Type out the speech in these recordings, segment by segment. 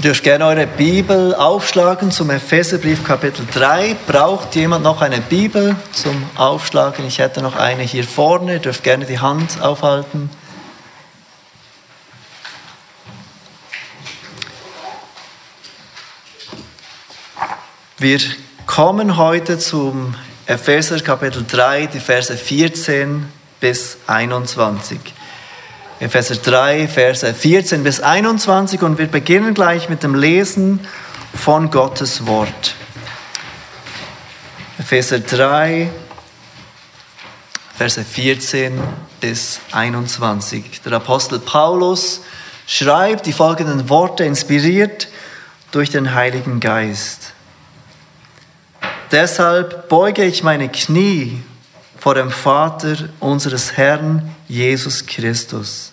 Ihr dürft gerne eure Bibel aufschlagen zum Epheserbrief Kapitel 3. Braucht jemand noch eine Bibel zum Aufschlagen? Ich hätte noch eine hier vorne. Ihr dürft gerne die Hand aufhalten. Wir kommen heute zum Epheser Kapitel 3, die Verse 14 bis 21. Epheser 3, Verse 14 bis 21 und wir beginnen gleich mit dem Lesen von Gottes Wort. Epheser 3, Verse 14 bis 21. Der Apostel Paulus schreibt die folgenden Worte, inspiriert durch den Heiligen Geist. Deshalb beuge ich meine Knie vor dem Vater unseres Herrn Jesus Christus,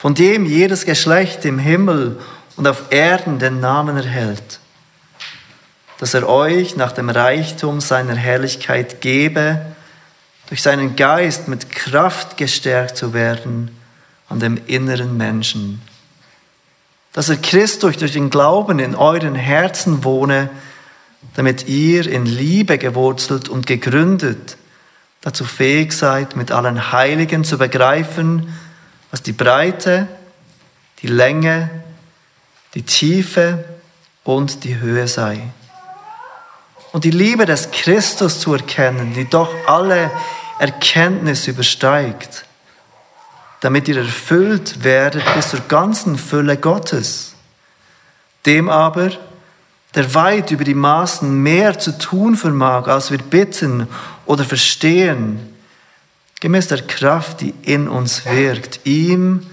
von dem jedes Geschlecht im Himmel und auf Erden den Namen erhält, dass er euch nach dem Reichtum seiner Herrlichkeit gebe, durch seinen Geist mit Kraft gestärkt zu werden an dem inneren Menschen, dass er Christus durch den Glauben in euren Herzen wohne, damit ihr in Liebe gewurzelt und gegründet dazu fähig seid, mit allen Heiligen zu begreifen, was die Breite, die Länge, die Tiefe und die Höhe sei. Und die Liebe des Christus zu erkennen, die doch alle Erkenntnis übersteigt, damit ihr erfüllt werdet bis zur ganzen Fülle Gottes. Dem aber, der weit über die Maßen mehr zu tun vermag, als wir bitten oder verstehen, gemäß der Kraft, die in uns wirkt. Ihm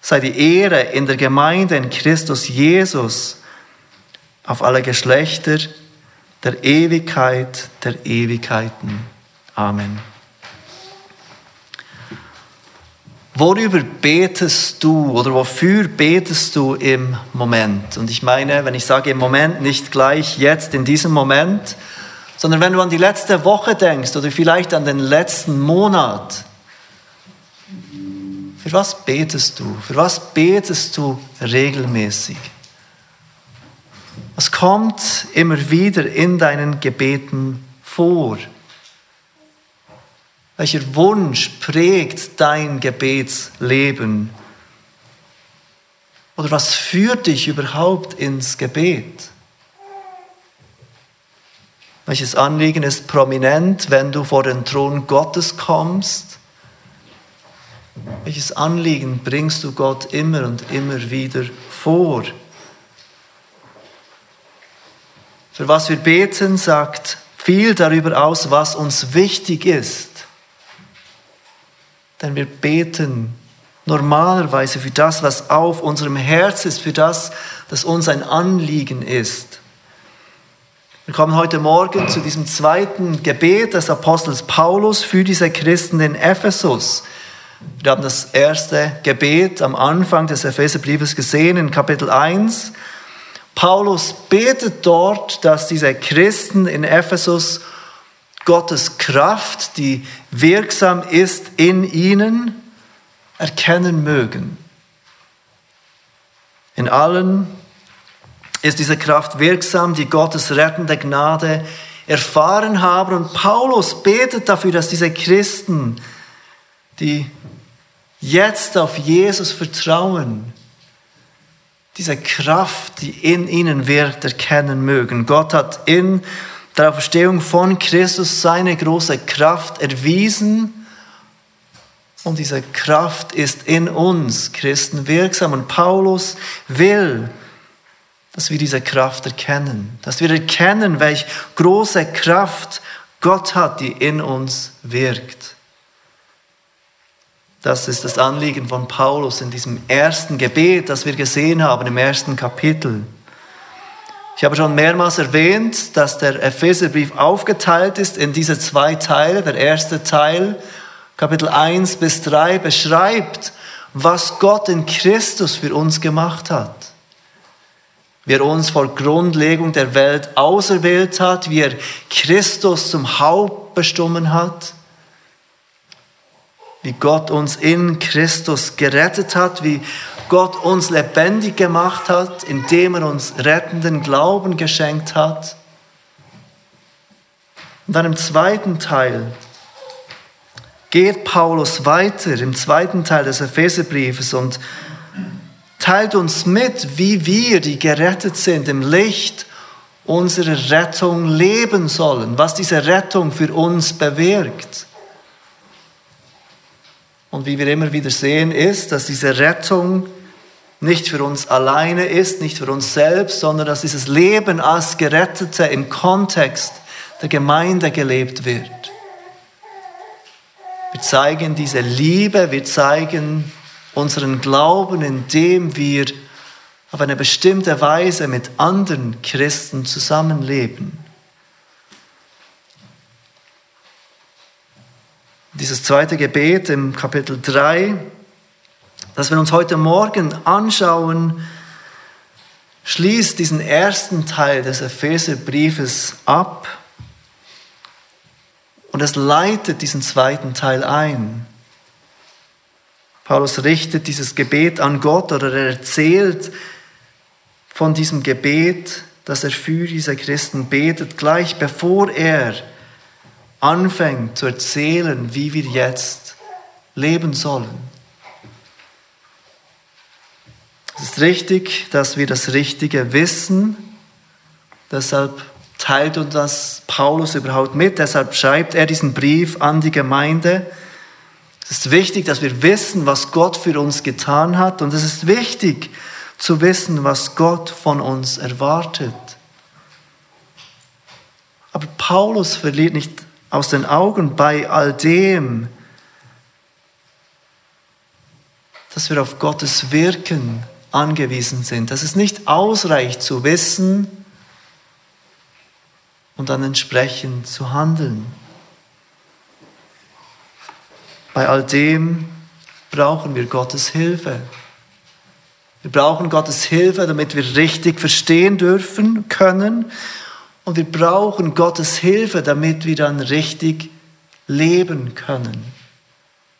sei die Ehre in der Gemeinde in Christus Jesus auf alle Geschlechter der Ewigkeit der Ewigkeiten. Amen. Worüber betest du oder wofür betest du im Moment? Und ich meine, wenn ich sage im Moment, nicht gleich jetzt in diesem Moment, sondern wenn du an die letzte Woche denkst oder vielleicht an den letzten Monat. Für was betest du? Für was betest du regelmäßig? Was kommt immer wieder in deinen Gebeten vor? Welcher Wunsch prägt dein Gebetsleben? Oder was führt dich überhaupt ins Gebet? Welches Anliegen ist prominent, wenn du vor den Thron Gottes kommst? Welches Anliegen bringst du Gott immer und immer wieder vor? Für was wir beten, sagt viel darüber aus, was uns wichtig ist. Denn wir beten normalerweise für das, was auf unserem Herz ist, für das, das uns ein Anliegen ist. Wir kommen heute Morgen zu diesem zweiten Gebet des Apostels Paulus für diese Christen in Ephesus. Wir haben das erste Gebet am Anfang des Epheserbriefes gesehen in Kapitel 1. Paulus betet dort, dass diese Christen in Ephesus Gottes Kraft, die wirksam ist in ihnen, erkennen mögen. In allen ist diese Kraft wirksam, die Gottes rettende Gnade erfahren haben. Und Paulus betet dafür, dass diese Christen, die jetzt auf Jesus vertrauen, diese Kraft, die in ihnen wirkt, erkennen mögen. Gott hat in der Auferstehung von Christus seine große Kraft erwiesen. Und diese Kraft ist in uns Christen wirksam. Und Paulus will, dass wir diese Kraft erkennen. Dass wir erkennen, welche große Kraft Gott hat, die in uns wirkt. Das ist das Anliegen von Paulus in diesem ersten Gebet, das wir gesehen haben im ersten Kapitel. Ich habe schon mehrmals erwähnt, dass der Epheserbrief aufgeteilt ist in diese zwei Teile. Der erste Teil, Kapitel 1 bis 3, beschreibt, was Gott in Christus für uns gemacht hat. Wie er uns vor Grundlegung der Welt auserwählt hat, wie er Christus zum Haupt bestimmt hat, wie Gott uns in Christus gerettet hat, wie Gott uns lebendig gemacht hat, indem er uns rettenden Glauben geschenkt hat. Und dann im zweiten Teil geht Paulus weiter, im zweiten Teil des Epheserbriefes und teilt uns mit, wie wir, die gerettet sind, im Licht unserer Rettung leben sollen, was diese Rettung für uns bewirkt. Und wie wir immer wieder sehen, ist, dass diese Rettung nicht für uns alleine ist, nicht für uns selbst, sondern dass dieses Leben als Gerettete im Kontext der Gemeinde gelebt wird. Wir zeigen diese Liebe, wir zeigen unseren Glauben, indem wir auf eine bestimmte Weise mit anderen Christen zusammenleben. Dieses zweite Gebet im Kapitel 3, das wir uns heute Morgen anschauen, schließt diesen ersten Teil des Epheserbriefes ab und es leitet diesen zweiten Teil ein. Paulus richtet dieses Gebet an Gott oder er erzählt von diesem Gebet, das er für diese Christen betet, gleich bevor er anfängt zu erzählen, wie wir jetzt leben sollen. Es ist richtig, dass wir das Richtige wissen. Deshalb teilt uns das Paulus überhaupt mit. Deshalb schreibt er diesen Brief an die Gemeinde. Es ist wichtig, dass wir wissen, was Gott für uns getan hat. Und es ist wichtig zu wissen, was Gott von uns erwartet. Aber Paulus verliert nicht aus den Augen bei all dem, dass wir auf Gottes Wirken angewiesen sind, dass es nicht ausreicht zu wissen und dann entsprechend zu handeln. Bei all dem brauchen wir Gottes Hilfe. Wir brauchen Gottes Hilfe, damit wir richtig verstehen dürfen können und wir brauchen Gottes Hilfe, damit wir dann richtig leben können,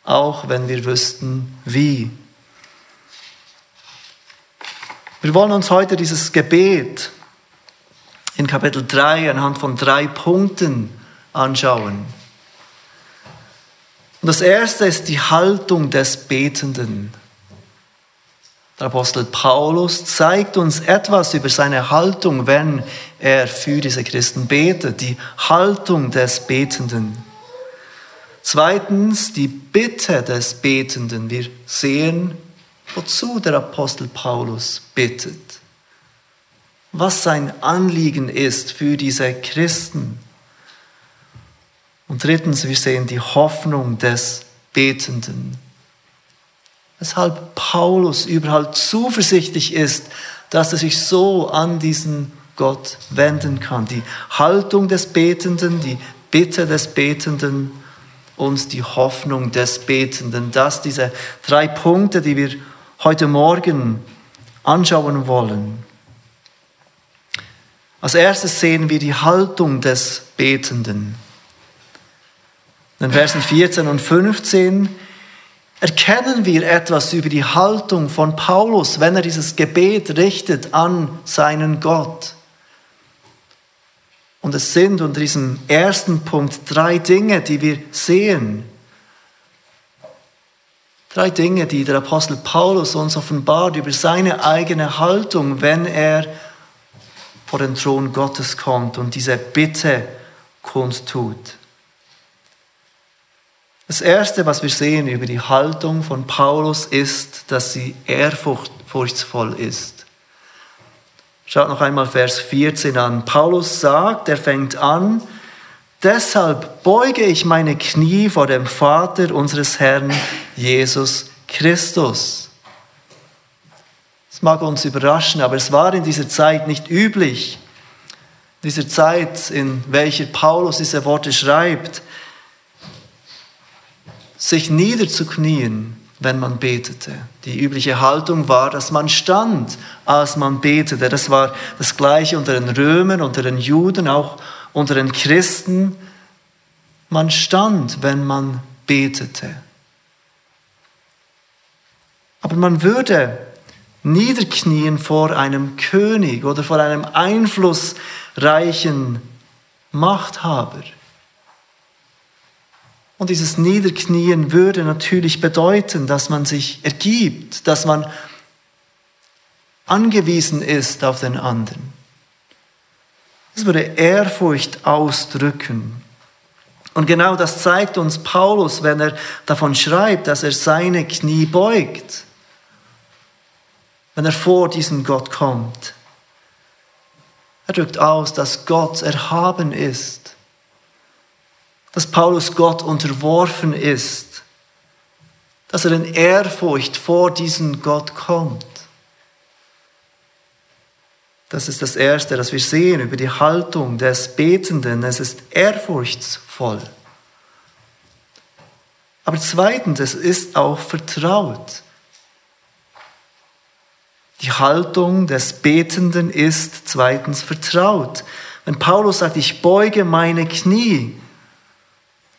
auch wenn wir wüssten, wie. Wir wollen uns heute dieses Gebet in Kapitel 3 anhand von drei Punkten anschauen. Und das erste ist die Haltung des Betenden. Der Apostel Paulus zeigt uns etwas über seine Haltung, wenn er für diese Christen betet, die Haltung des Betenden. Zweitens die Bitte des Betenden. Wir sehen, wozu der Apostel Paulus bittet, was sein Anliegen ist für diese Christen. Und drittens, wir sehen die Hoffnung des Betenden weshalb Paulus überhaupt zuversichtlich ist, dass er sich so an diesen Gott wenden kann. Die Haltung des Betenden, die Bitte des Betenden und die Hoffnung des Betenden. Das diese drei Punkte, die wir heute Morgen anschauen wollen. Als erstes sehen wir die Haltung des Betenden. In Versen 14 und 15 erkennen wir etwas über die Haltung von Paulus, wenn er dieses Gebet richtet an seinen Gott. Und es sind unter diesem ersten Punkt drei Dinge, die wir sehen. Drei Dinge, die der Apostel Paulus uns offenbart über seine eigene Haltung, wenn er vor den Thron Gottes kommt und diese Bitte kundtut. Das Erste, was wir sehen über die Haltung von Paulus, ist, dass sie ehrfurchtsvoll ist. Schaut noch einmal Vers 14 an. Paulus sagt, er fängt an, deshalb beuge ich meine Knie vor dem Vater unseres Herrn Jesus Christus. Das mag uns überraschen, aber es war in dieser Zeit nicht üblich, dieser Zeit, in welcher Paulus diese Worte schreibt, sich niederzuknien, wenn man betete. Die übliche Haltung war, dass man stand, als man betete. Das war das gleiche unter den Römern, unter den Juden, auch unter den Christen. Man stand, wenn man betete. Aber man würde niederknien vor einem König oder vor einem einflussreichen Machthaber. Und dieses Niederknien würde natürlich bedeuten, dass man sich ergibt, dass man angewiesen ist auf den anderen. Es würde Ehrfurcht ausdrücken. Und genau das zeigt uns Paulus, wenn er davon schreibt, dass er seine Knie beugt, wenn er vor diesen Gott kommt. Er drückt aus, dass Gott erhaben ist, dass Paulus Gott unterworfen ist, dass er in Ehrfurcht vor diesen Gott kommt. Das ist das Erste, das wir sehen über die Haltung des Betenden. Es ist ehrfurchtsvoll. Aber zweitens, es ist auch vertraut. Die Haltung des Betenden ist zweitens vertraut. Wenn Paulus sagt, ich beuge meine Knie,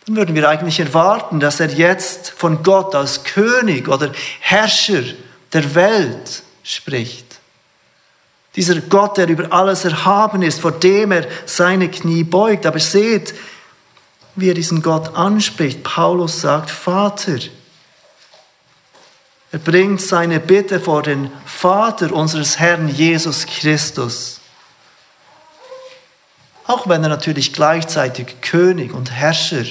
dann würden wir eigentlich erwarten, dass er jetzt von Gott als König oder Herrscher der Welt spricht. Dieser Gott, der über alles erhaben ist, vor dem er seine Knie beugt. Aber seht, wie er diesen Gott anspricht. Paulus sagt, Vater. Er bringt seine Bitte vor den Vater unseres Herrn Jesus Christus. Auch wenn er natürlich gleichzeitig König und Herrscher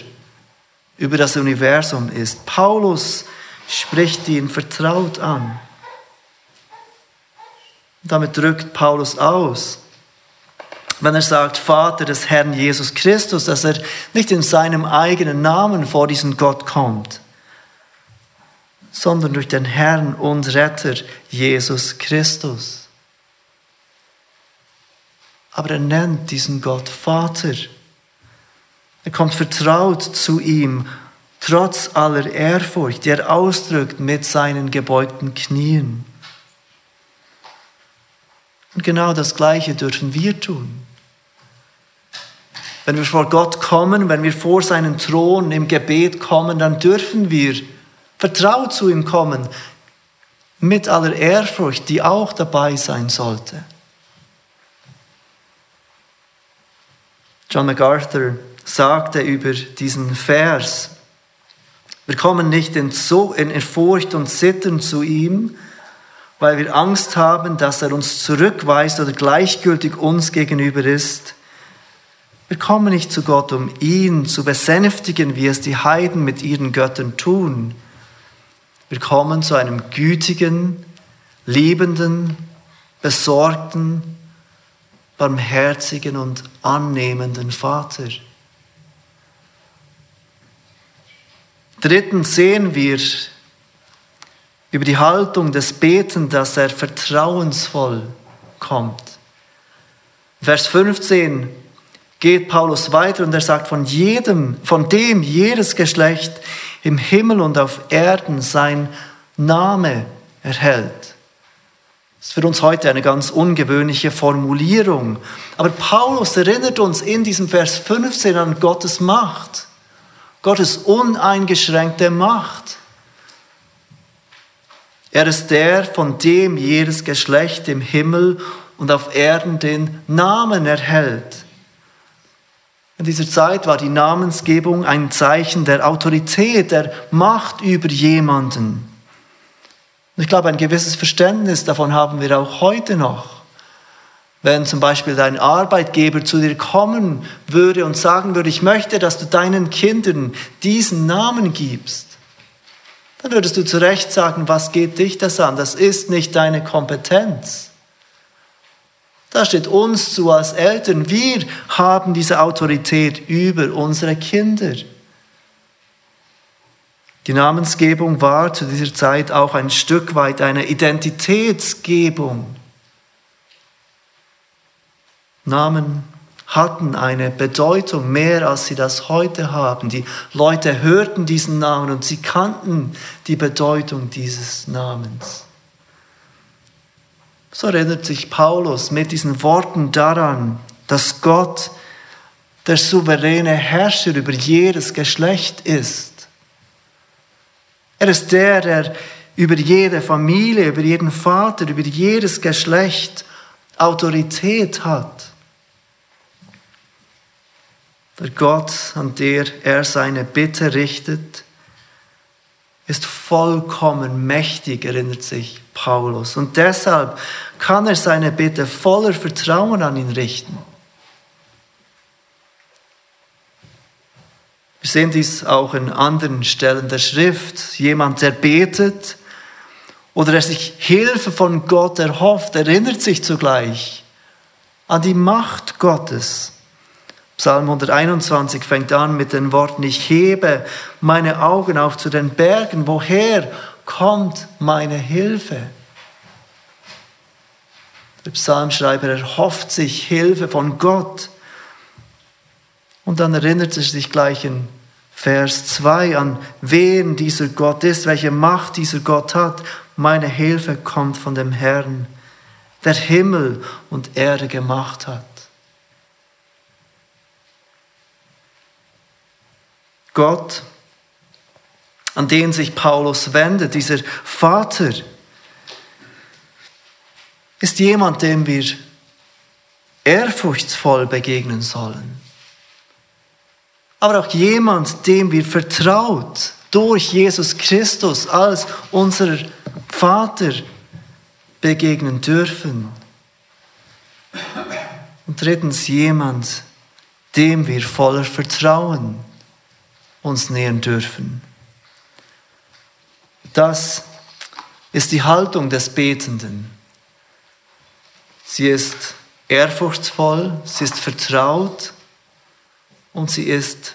über das Universum ist. Paulus spricht ihn vertraut an. Damit drückt Paulus aus, wenn er sagt, Vater des Herrn Jesus Christus, dass er nicht in seinem eigenen Namen vor diesen Gott kommt, sondern durch den Herrn und Retter Jesus Christus. Aber er nennt diesen Gott Vater. Er kommt vertraut zu ihm, trotz aller Ehrfurcht, die er ausdrückt mit seinen gebeugten Knien. Und genau das Gleiche dürfen wir tun. Wenn wir vor Gott kommen, wenn wir vor seinen Thron im Gebet kommen, dann dürfen wir vertraut zu ihm kommen, mit aller Ehrfurcht, die auch dabei sein sollte. John MacArthur sagte über diesen Vers, wir kommen nicht in, so, in Furcht und Zittern zu ihm, weil wir Angst haben, dass er uns zurückweist oder gleichgültig uns gegenüber ist. Wir kommen nicht zu Gott, um ihn zu besänftigen, wie es die Heiden mit ihren Göttern tun. Wir kommen zu einem gütigen, liebenden, besorgten, barmherzigen und annehmenden Vater. Drittens sehen wir über die Haltung des Beten, dass er vertrauensvoll kommt. Vers 15 geht Paulus weiter und er sagt, von jedem, von dem jedes Geschlecht im Himmel und auf Erden sein Name erhält. Das ist für uns heute eine ganz ungewöhnliche Formulierung. Aber Paulus erinnert uns in diesem Vers 15 an Gottes Macht, Gottes uneingeschränkte Macht. Er ist der, von dem jedes Geschlecht im Himmel und auf Erden den Namen erhält. In dieser Zeit war die Namensgebung ein Zeichen der Autorität, der Macht über jemanden. Ich glaube, ein gewisses Verständnis davon haben wir auch heute noch. Wenn zum Beispiel dein Arbeitgeber zu dir kommen würde und sagen würde, ich möchte, dass du deinen Kindern diesen Namen gibst, dann würdest du zu Recht sagen, was geht dich das an? Das ist nicht deine Kompetenz. Da steht uns zu als Eltern, wir haben diese Autorität über unsere Kinder. Die Namensgebung war zu dieser Zeit auch ein Stück weit eine Identitätsgebung. Namen hatten eine Bedeutung mehr, als sie das heute haben. Die Leute hörten diesen Namen und sie kannten die Bedeutung dieses Namens. So erinnert sich Paulus mit diesen Worten daran, dass Gott der souveräne Herrscher über jedes Geschlecht ist. Er ist der, der über jede Familie, über jeden Vater, über jedes Geschlecht Autorität hat. Der Gott, an der er seine Bitte richtet, ist vollkommen mächtig, erinnert sich Paulus. Und deshalb kann er seine Bitte voller Vertrauen an ihn richten. Wir sehen dies auch in anderen Stellen der Schrift. Jemand, der betet oder der sich Hilfe von Gott erhofft, erinnert sich zugleich an die Macht Gottes. Psalm 121 fängt an mit den Worten, ich hebe meine Augen auf zu den Bergen, woher kommt meine Hilfe? Der Psalmschreiber erhofft sich Hilfe von Gott. Und dann erinnert er sich gleich in Vers 2 an, wen dieser Gott ist, welche Macht dieser Gott hat. Meine Hilfe kommt von dem Herrn, der Himmel und Erde gemacht hat. Gott, an den sich Paulus wendet, dieser Vater, ist jemand, dem wir ehrfurchtsvoll begegnen sollen. Aber auch jemand, dem wir vertraut durch Jesus Christus als unser Vater begegnen dürfen. Und drittens jemand, dem wir voller Vertrauen uns nähern dürfen. Das ist die Haltung des Betenden. Sie ist ehrfurchtsvoll, sie ist vertraut und sie ist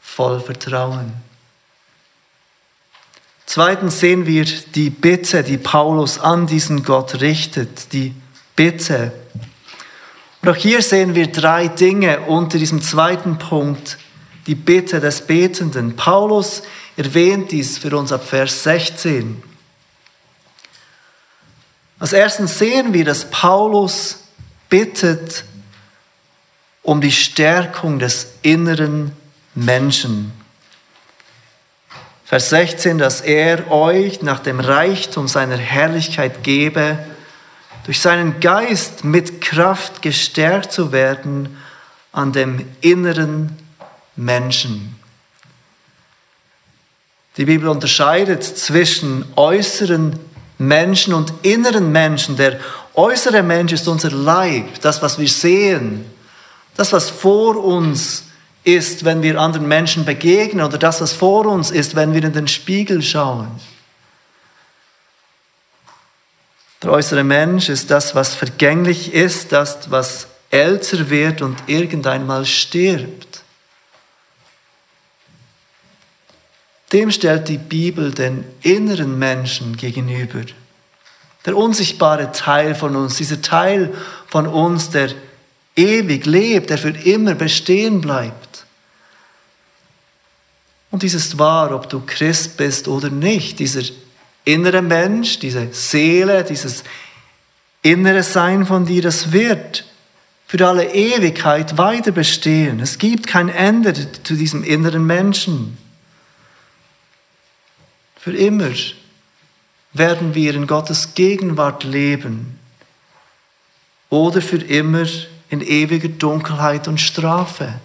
voll Vertrauen. Zweitens sehen wir die Bitte, die Paulus an diesen Gott richtet, die Bitte. Und auch hier sehen wir drei Dinge unter diesem zweiten Punkt, die Bitte des Betenden. Paulus erwähnt dies für uns ab Vers 16. Als erstens sehen wir, dass Paulus bittet um die Stärkung des inneren Menschen. Vers 16, dass er euch nach dem Reichtum seiner Herrlichkeit gebe, durch seinen Geist mit Kraft gestärkt zu werden an dem inneren Menschen. Die Bibel unterscheidet zwischen äußeren Menschen und inneren Menschen. Der äußere Mensch ist unser Leib, das, was wir sehen, das, was vor uns ist, wenn wir anderen Menschen begegnen oder das, was vor uns ist, wenn wir in den Spiegel schauen. Der äußere Mensch ist das, was vergänglich ist, das, was älter wird und irgendeinmal stirbt. Dem stellt die Bibel den inneren Menschen gegenüber. Der unsichtbare Teil von uns, dieser Teil von uns, der ewig lebt, der für immer bestehen bleibt. Und dies ist wahr, ob du Christ bist oder nicht. Dieser innere Mensch, diese Seele, dieses innere Sein von dir, das wird für alle Ewigkeit weiter bestehen. Es gibt kein Ende zu diesem inneren Menschen. Für immer werden wir in Gottes Gegenwart leben oder für immer in ewiger Dunkelheit und Strafe.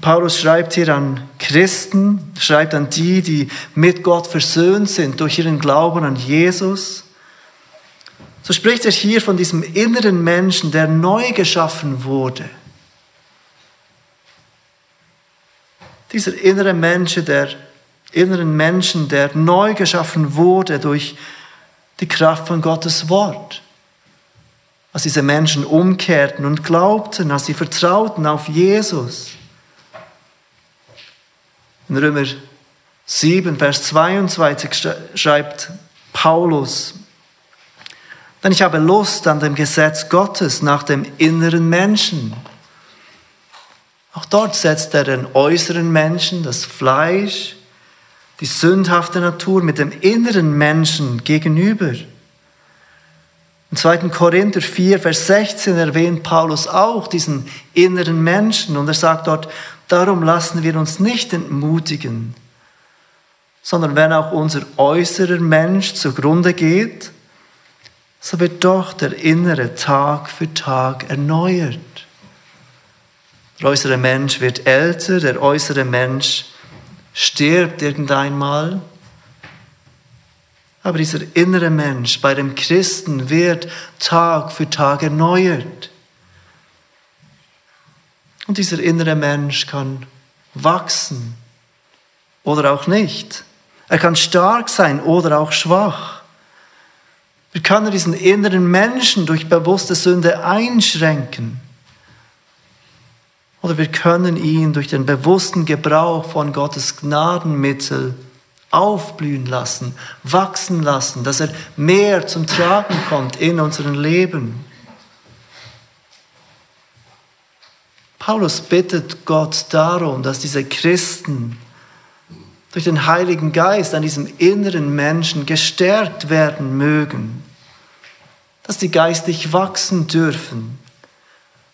Paulus schreibt hier an Christen, schreibt an die, die mit Gott versöhnt sind durch ihren Glauben an Jesus. So spricht er hier von diesem inneren Menschen, der neu geschaffen wurde. Dieser innere Mensch, der inneren Menschen, der neu geschaffen wurde durch die Kraft von Gottes Wort. Als diese Menschen umkehrten und glaubten, als sie vertrauten auf Jesus. In Römer 7, Vers 22 schreibt Paulus, denn ich habe Lust an dem Gesetz Gottes nach dem inneren Menschen. Auch dort setzt er den äußeren Menschen, das Fleisch, die sündhafte Natur mit dem inneren Menschen gegenüber. Im 2. Korinther 4, Vers 16 erwähnt Paulus auch diesen inneren Menschen und er sagt dort, darum lassen wir uns nicht entmutigen, sondern wenn auch unser äußerer Mensch zugrunde geht, so wird doch der innere Tag für Tag erneuert. Der äußere Mensch wird älter, der äußere Mensch stirbt irgendeinmal. Aber dieser innere Mensch bei dem Christen wird Tag für Tag erneuert. Und dieser innere Mensch kann wachsen oder auch nicht. Er kann stark sein oder auch schwach. Wir können diesen inneren Menschen durch bewusste Sünde einschränken. Oder wir können ihn durch den bewussten Gebrauch von Gottes Gnadenmittel aufblühen lassen, wachsen lassen, dass er mehr zum Tragen kommt in unserem Leben. Paulus bittet Gott darum, dass diese Christen durch den Heiligen Geist an diesem inneren Menschen gestärkt werden mögen, dass sie geistlich wachsen dürfen,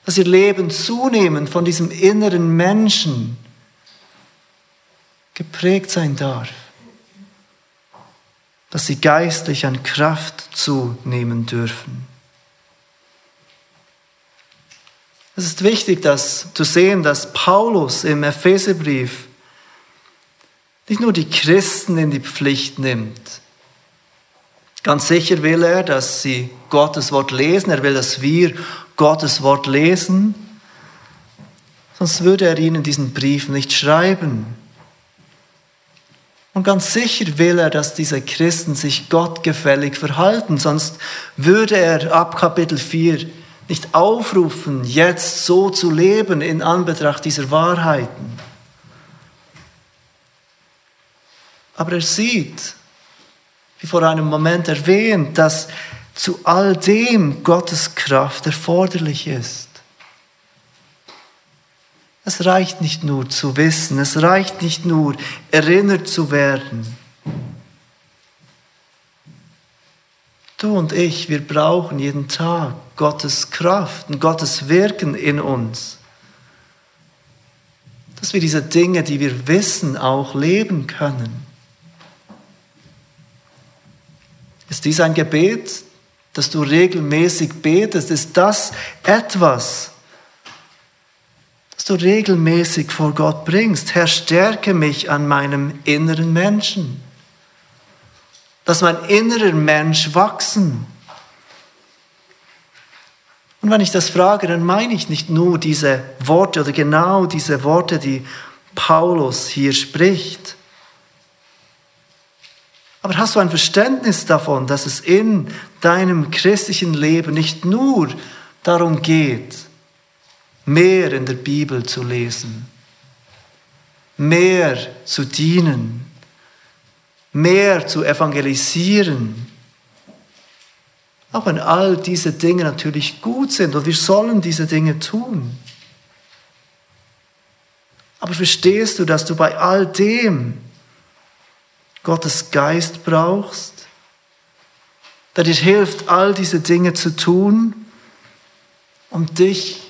dass ihr Leben zunehmend von diesem inneren Menschen geprägt sein darf, dass sie geistlich an Kraft zunehmen dürfen. Es ist wichtig, dass, zu sehen, dass Paulus im Epheserbrief nicht nur die Christen in die Pflicht nimmt. Ganz sicher will er, dass sie Gottes Wort lesen. Er will, dass wir Gottes Wort lesen, sonst würde er ihnen diesen Brief nicht schreiben. Und ganz sicher will er, dass diese Christen sich gottgefällig verhalten, sonst würde er ab Kapitel 4 nicht aufrufen, jetzt so zu leben in Anbetracht dieser Wahrheiten. Aber er sieht, wie vor einem Moment erwähnt, dass zu all dem Gottes Kraft erforderlich ist. Es reicht nicht nur zu wissen, es reicht nicht nur erinnert zu werden. Du und ich, wir brauchen jeden Tag Gottes Kraft und Gottes Wirken in uns. Dass wir diese Dinge, die wir wissen, auch leben können. Ist dies ein Gebet, dass du regelmäßig betest, ist das etwas, das du regelmäßig vor Gott bringst. Herr, stärke mich an meinem inneren Menschen. Dass mein innerer Mensch wachsen. Und wenn ich das frage, dann meine ich nicht nur diese Worte oder genau diese Worte, die Paulus hier spricht. Aber hast du ein Verständnis davon, dass es in deinem christlichen Leben nicht nur darum geht, mehr in der Bibel zu lesen, mehr zu dienen, mehr zu evangelisieren, auch wenn all diese Dinge natürlich gut sind und wir sollen diese Dinge tun. Aber verstehst du, dass du bei all dem Gottes Geist brauchst, der dir hilft, all diese Dinge zu tun, um dich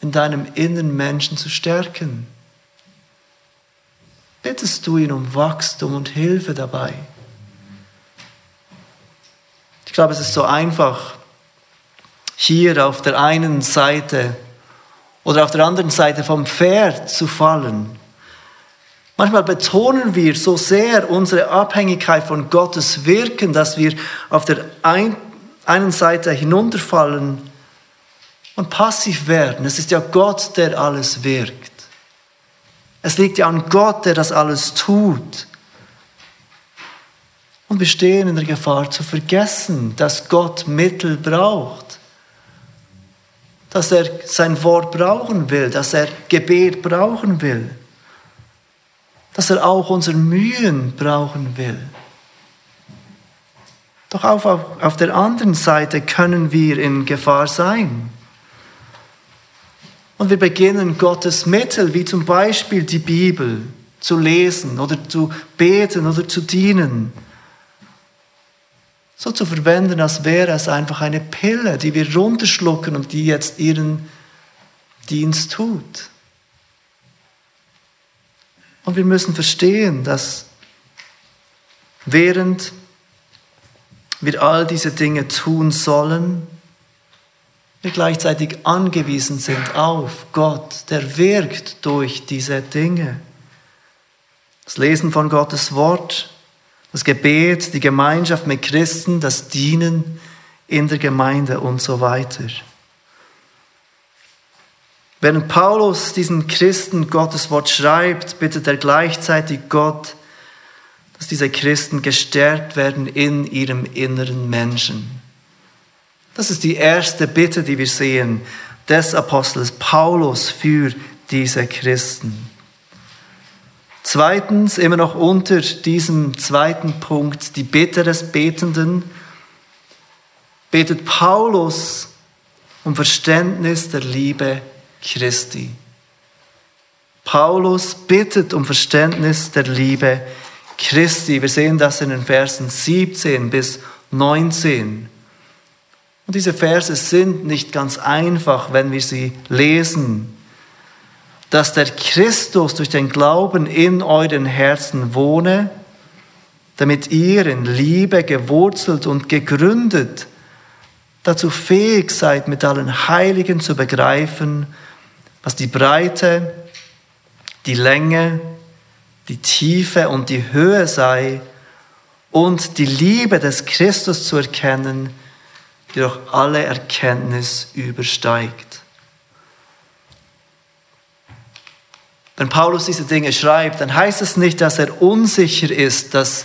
in deinem inneren Menschen zu stärken. Bittest du ihn um Wachstum und Hilfe dabei? Ich glaube, es ist so einfach, hier auf der einen Seite oder auf der anderen Seite vom Pferd zu fallen Manchmal betonen wir so sehr unsere Abhängigkeit von Gottes Wirken, dass wir auf der einen Seite hinunterfallen und passiv werden. Es ist ja Gott, der alles wirkt. Es liegt ja an Gott, der das alles tut. Und wir stehen in der Gefahr zu vergessen, dass Gott Mittel braucht. Dass er sein Wort brauchen will, dass er Gebet brauchen will dass er auch unsere Mühen brauchen will. Doch auf, auf, auf der anderen Seite können wir in Gefahr sein. Und wir beginnen Gottes Mittel, wie zum Beispiel die Bibel, zu lesen oder zu beten oder zu dienen, so zu verwenden, als wäre es einfach eine Pille, die wir runterschlucken und die jetzt ihren Dienst tut. Und wir müssen verstehen, dass während wir all diese Dinge tun sollen, wir gleichzeitig angewiesen sind auf Gott, der wirkt durch diese Dinge. Das Lesen von Gottes Wort, das Gebet, die Gemeinschaft mit Christen, das Dienen in der Gemeinde und so weiter. Während Paulus diesen Christen Gottes Wort schreibt, bittet er gleichzeitig Gott, dass diese Christen gestärkt werden in ihrem inneren Menschen. Das ist die erste Bitte, die wir sehen des Apostels Paulus für diese Christen. Zweitens, immer noch unter diesem zweiten Punkt, die Bitte des Betenden, betet Paulus um Verständnis der Liebe Christi. Paulus bittet um Verständnis der Liebe Christi. Wir sehen das in den Versen 17 bis 19. Und diese Verse sind nicht ganz einfach, wenn wir sie lesen. Dass der Christus durch den Glauben in euren Herzen wohne, damit ihr in Liebe gewurzelt und gegründet dazu fähig seid, mit allen Heiligen zu begreifen, was die Breite, die Länge, die Tiefe und die Höhe sei und die Liebe des Christus zu erkennen, die doch alle Erkenntnis übersteigt. Wenn Paulus diese Dinge schreibt, dann heißt es nicht, dass er unsicher ist, dass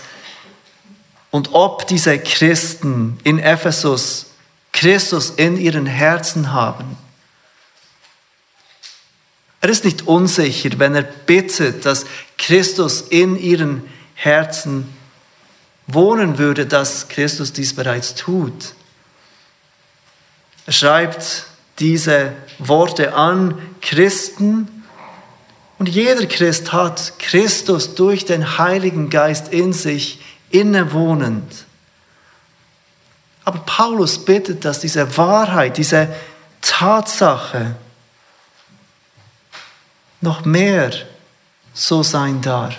und ob diese Christen in Ephesus Christus in ihren Herzen haben. Er ist nicht unsicher, wenn er bittet, dass Christus in ihren Herzen wohnen würde, dass Christus dies bereits tut. Er schreibt diese Worte an Christen und jeder Christ hat Christus durch den Heiligen Geist in sich innewohnend. Aber Paulus bittet, dass diese Wahrheit, diese Tatsache, noch mehr so sein darf.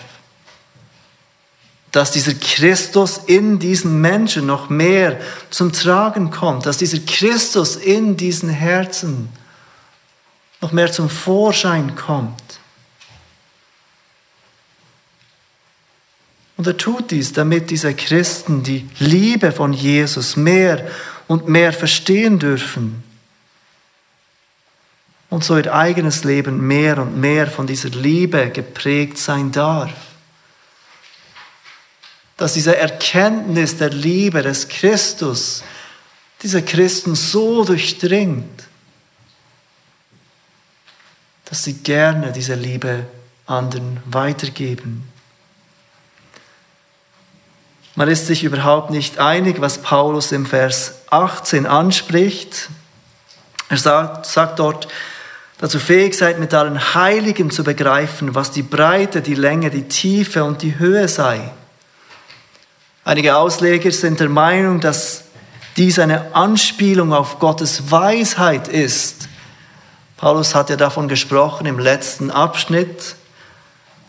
Dass dieser Christus in diesen Menschen noch mehr zum Tragen kommt, dass dieser Christus in diesen Herzen noch mehr zum Vorschein kommt. Und er tut dies, damit diese Christen die Liebe von Jesus mehr und mehr verstehen dürfen und so ihr eigenes Leben mehr und mehr von dieser Liebe geprägt sein darf. Dass diese Erkenntnis der Liebe des Christus diese Christen so durchdringt, dass sie gerne diese Liebe anderen weitergeben. Man ist sich überhaupt nicht einig, was Paulus im Vers 18 anspricht. Er sagt, sagt dort, dazu fähig seid, mit allen Heiligen zu begreifen, was die Breite, die Länge, die Tiefe und die Höhe sei. Einige Ausleger sind der Meinung, dass dies eine Anspielung auf Gottes Weisheit ist. Paulus hat ja davon gesprochen im letzten Abschnitt,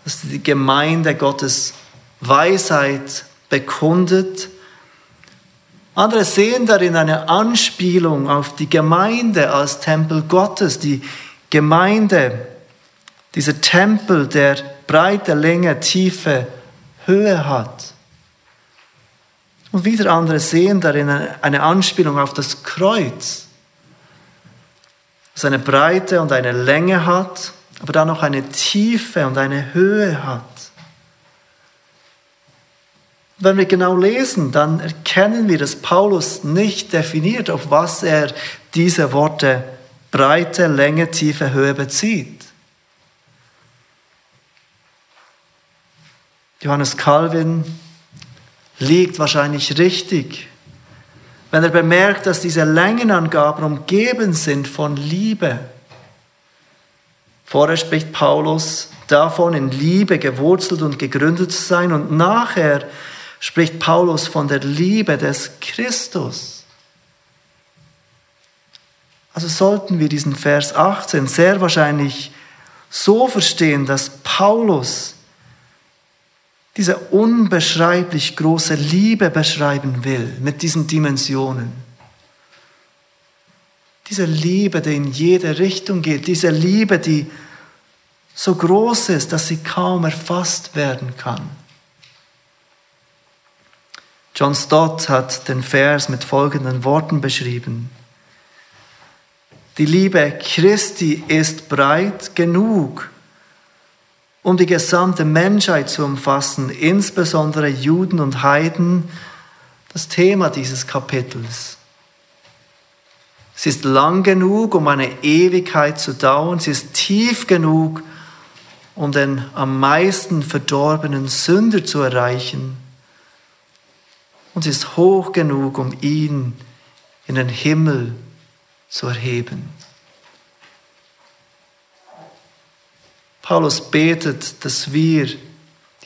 dass die Gemeinde Gottes Weisheit bekundet. Andere sehen darin eine Anspielung auf die Gemeinde als Tempel Gottes, die Gemeinde, dieser Tempel, der breite Länge, tiefe Höhe hat. Und wieder andere sehen darin eine Anspielung auf das Kreuz, das eine Breite und eine Länge hat, aber dann noch eine Tiefe und eine Höhe hat. Wenn wir genau lesen, dann erkennen wir, dass Paulus nicht definiert, auf was er diese Worte Breite, Länge, Tiefe, Höhe bezieht. Johannes Calvin liegt wahrscheinlich richtig, wenn er bemerkt, dass diese Längenangaben umgeben sind von Liebe. Vorher spricht Paulus davon, in Liebe gewurzelt und gegründet zu sein und nachher spricht Paulus von der Liebe des Christus. Also sollten wir diesen Vers 18 sehr wahrscheinlich so verstehen, dass Paulus diese unbeschreiblich große Liebe beschreiben will mit diesen Dimensionen. Diese Liebe, die in jede Richtung geht, diese Liebe, die so groß ist, dass sie kaum erfasst werden kann. John Stott hat den Vers mit folgenden Worten beschrieben. Die Liebe Christi ist breit genug, um die gesamte Menschheit zu umfassen, insbesondere Juden und Heiden, das Thema dieses Kapitels. Sie ist lang genug, um eine Ewigkeit zu dauern. Sie ist tief genug, um den am meisten verdorbenen Sünder zu erreichen. Und sie ist hoch genug, um ihn in den Himmel zu erheben. Paulus betet, dass wir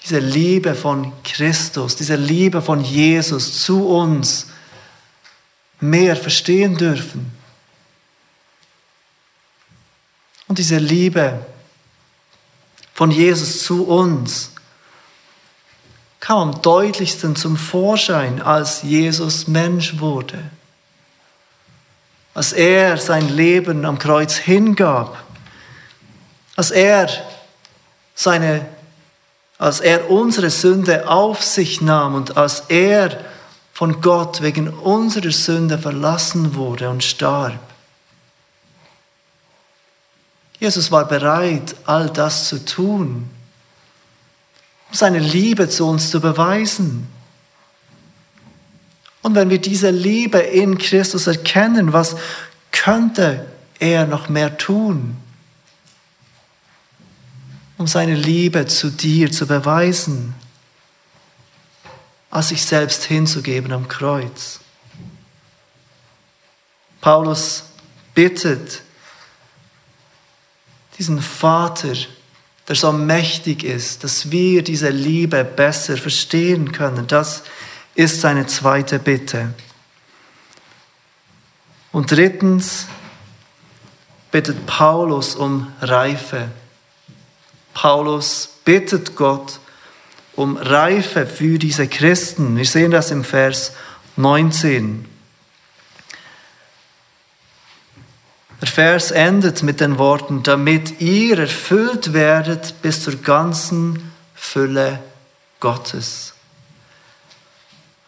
diese Liebe von Christus, diese Liebe von Jesus zu uns mehr verstehen dürfen. Und diese Liebe von Jesus zu uns kam am deutlichsten zum Vorschein, als Jesus Mensch wurde. Als er sein Leben am Kreuz hingab als er seine, als er unsere Sünde auf sich nahm und als er von Gott wegen unserer Sünde verlassen wurde und starb. Jesus war bereit, all das zu tun, um seine Liebe zu uns zu beweisen. Und wenn wir diese Liebe in Christus erkennen, was könnte er noch mehr tun? um seine Liebe zu dir zu beweisen, als sich selbst hinzugeben am Kreuz. Paulus bittet diesen Vater, der so mächtig ist, dass wir diese Liebe besser verstehen können. Das ist seine zweite Bitte. Und drittens bittet Paulus um Reife. Paulus bittet Gott um Reife für diese Christen. Wir sehen das im Vers 19. Der Vers endet mit den Worten, damit ihr erfüllt werdet bis zur ganzen Fülle Gottes.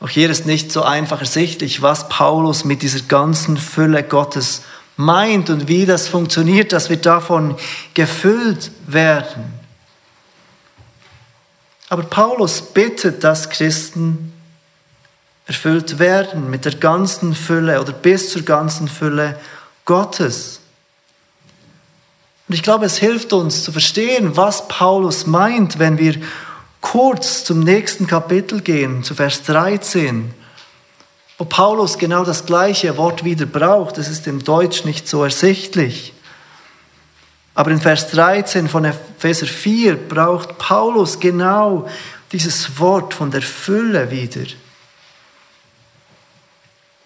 Auch hier ist nicht so einfach ersichtlich, was Paulus mit dieser ganzen Fülle Gottes meint und wie das funktioniert, dass wir davon gefüllt werden. Aber Paulus bittet, dass Christen erfüllt werden mit der ganzen Fülle oder bis zur ganzen Fülle Gottes. Und ich glaube, es hilft uns zu verstehen, was Paulus meint, wenn wir kurz zum nächsten Kapitel gehen, zu Vers 13, wo Paulus genau das gleiche Wort wieder braucht. Das ist im Deutsch nicht so ersichtlich. Aber in Vers 13 von Epheser 4 braucht Paulus genau dieses Wort von der Fülle wieder.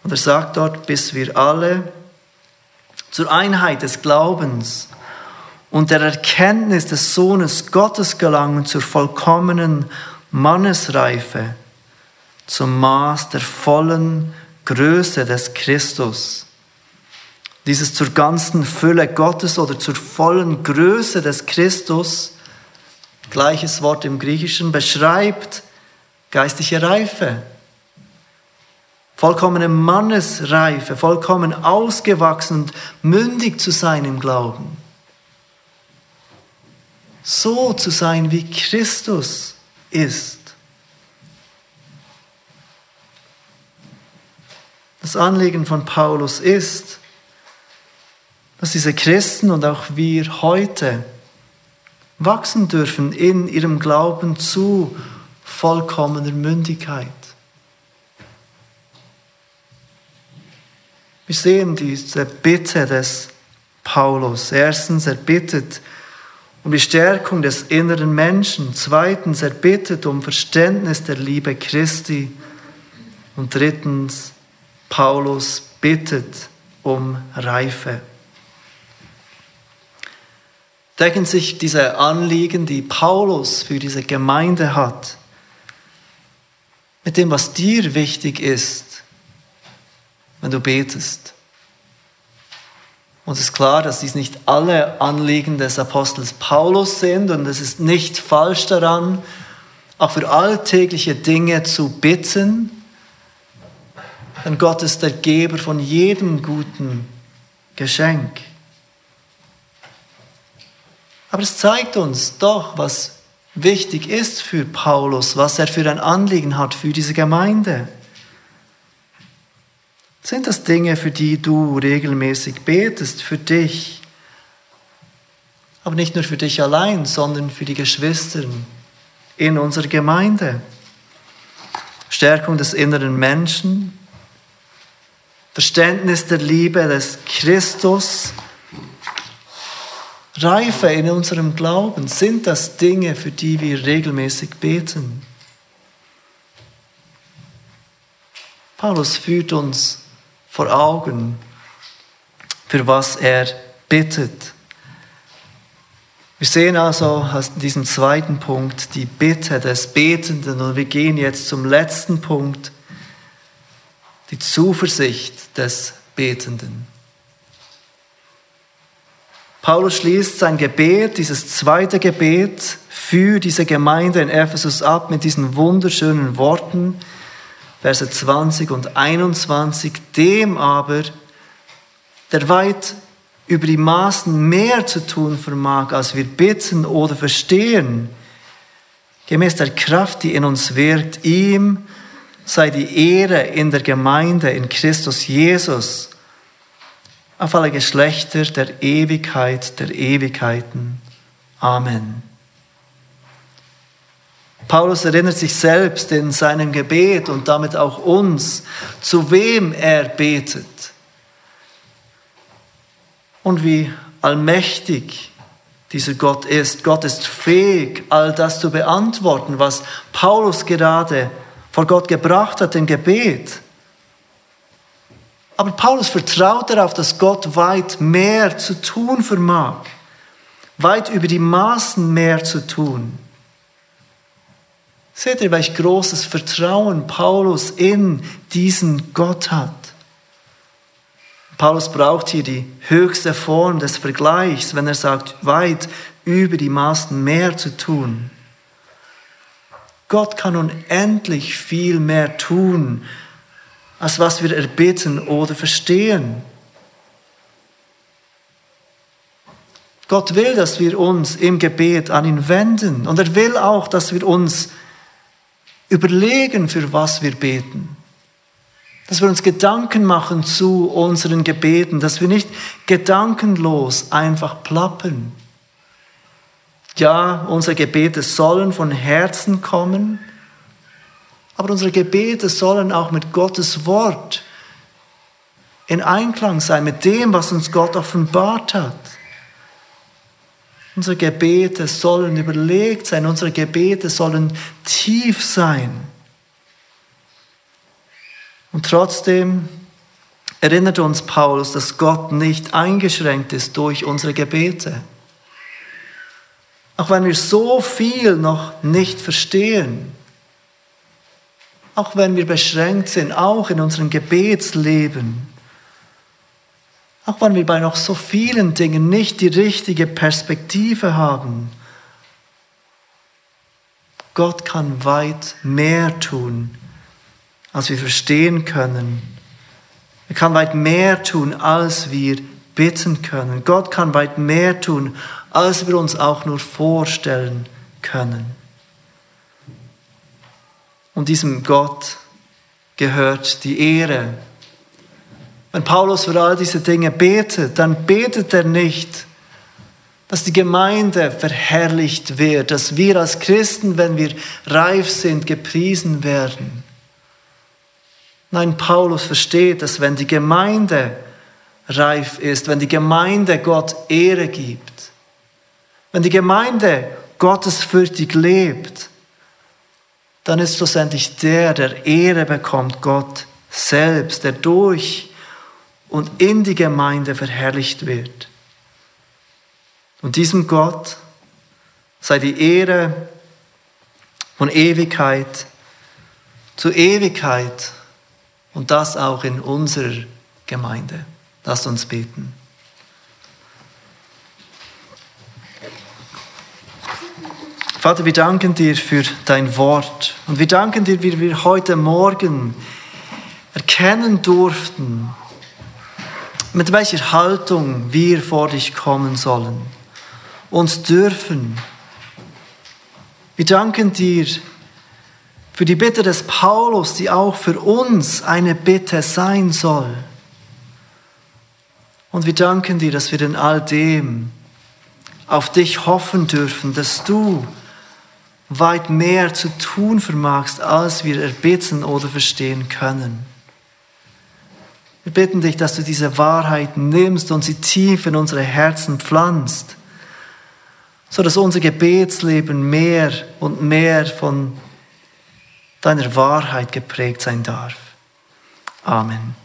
Und er sagt dort, bis wir alle zur Einheit des Glaubens und der Erkenntnis des Sohnes Gottes gelangen, zur vollkommenen Mannesreife, zum Maß der vollen Größe des Christus dieses zur ganzen Fülle Gottes oder zur vollen Größe des Christus, gleiches Wort im Griechischen, beschreibt geistliche Reife, vollkommene Mannesreife, vollkommen ausgewachsen und mündig zu sein im Glauben. So zu sein, wie Christus ist. Das Anliegen von Paulus ist, dass diese Christen und auch wir heute wachsen dürfen in ihrem Glauben zu vollkommener Mündigkeit. Wir sehen diese Bitte des Paulus. Erstens, er bittet um die Stärkung des inneren Menschen. Zweitens, er bittet um Verständnis der Liebe Christi. Und drittens, Paulus bittet um Reife decken sich diese Anliegen, die Paulus für diese Gemeinde hat, mit dem, was dir wichtig ist, wenn du betest. Und es ist klar, dass dies nicht alle Anliegen des Apostels Paulus sind und es ist nicht falsch daran, auch für alltägliche Dinge zu bitten, denn Gott ist der Geber von jedem guten Geschenk. Aber es zeigt uns doch, was wichtig ist für Paulus, was er für ein Anliegen hat für diese Gemeinde. Sind das Dinge, für die du regelmäßig betest, für dich? Aber nicht nur für dich allein, sondern für die Geschwister in unserer Gemeinde. Stärkung des inneren Menschen, Verständnis der Liebe des Christus, Reife in unserem Glauben, sind das Dinge, für die wir regelmäßig beten. Paulus führt uns vor Augen, für was er bittet. Wir sehen also aus diesem zweiten Punkt die Bitte des Betenden und wir gehen jetzt zum letzten Punkt, die Zuversicht des Betenden. Paulus schließt sein Gebet, dieses zweite Gebet für diese Gemeinde in Ephesus ab mit diesen wunderschönen Worten, Verse 20 und 21, dem aber, der weit über die Maßen mehr zu tun vermag, als wir bitten oder verstehen, gemäß der Kraft, die in uns wirkt, ihm sei die Ehre in der Gemeinde in Christus Jesus auf alle Geschlechter der Ewigkeit der Ewigkeiten. Amen. Paulus erinnert sich selbst in seinem Gebet und damit auch uns, zu wem er betet und wie allmächtig dieser Gott ist. Gott ist fähig, all das zu beantworten, was Paulus gerade vor Gott gebracht hat im Gebet. Aber Paulus vertraut darauf, dass Gott weit mehr zu tun vermag, weit über die Maßen mehr zu tun. Seht ihr, welch großes Vertrauen Paulus in diesen Gott hat. Paulus braucht hier die höchste Form des Vergleichs, wenn er sagt, weit über die Maßen mehr zu tun. Gott kann unendlich viel mehr tun, als was wir erbitten oder verstehen. Gott will, dass wir uns im Gebet an ihn wenden und er will auch, dass wir uns überlegen, für was wir beten. Dass wir uns Gedanken machen zu unseren Gebeten, dass wir nicht gedankenlos einfach plappern. Ja, unsere Gebete sollen von Herzen kommen, aber unsere Gebete sollen auch mit Gottes Wort in Einklang sein, mit dem, was uns Gott offenbart hat. Unsere Gebete sollen überlegt sein, unsere Gebete sollen tief sein. Und trotzdem erinnert uns Paulus, dass Gott nicht eingeschränkt ist durch unsere Gebete. Auch wenn wir so viel noch nicht verstehen, auch wenn wir beschränkt sind, auch in unserem Gebetsleben, auch wenn wir bei noch so vielen Dingen nicht die richtige Perspektive haben, Gott kann weit mehr tun, als wir verstehen können. Er kann weit mehr tun, als wir bitten können. Gott kann weit mehr tun, als wir uns auch nur vorstellen können. Und diesem Gott gehört die Ehre. Wenn Paulus für all diese Dinge betet, dann betet er nicht, dass die Gemeinde verherrlicht wird, dass wir als Christen, wenn wir reif sind, gepriesen werden. Nein, Paulus versteht, dass wenn die Gemeinde reif ist, wenn die Gemeinde Gott Ehre gibt, wenn die Gemeinde gottesfürchtig lebt, dann ist schlussendlich der, der Ehre bekommt, Gott selbst, der durch und in die Gemeinde verherrlicht wird. Und diesem Gott sei die Ehre von Ewigkeit zur Ewigkeit und das auch in unserer Gemeinde. Lasst uns beten. Vater, wir danken dir für dein Wort und wir danken dir, wie wir heute Morgen erkennen durften, mit welcher Haltung wir vor dich kommen sollen und dürfen. Wir danken dir für die Bitte des Paulus, die auch für uns eine Bitte sein soll. Und wir danken dir, dass wir in all dem auf dich hoffen dürfen, dass du weit mehr zu tun vermagst, als wir erbitten oder verstehen können. Wir bitten dich, dass du diese Wahrheit nimmst und sie tief in unsere Herzen pflanzt, so dass unser Gebetsleben mehr und mehr von deiner Wahrheit geprägt sein darf. Amen.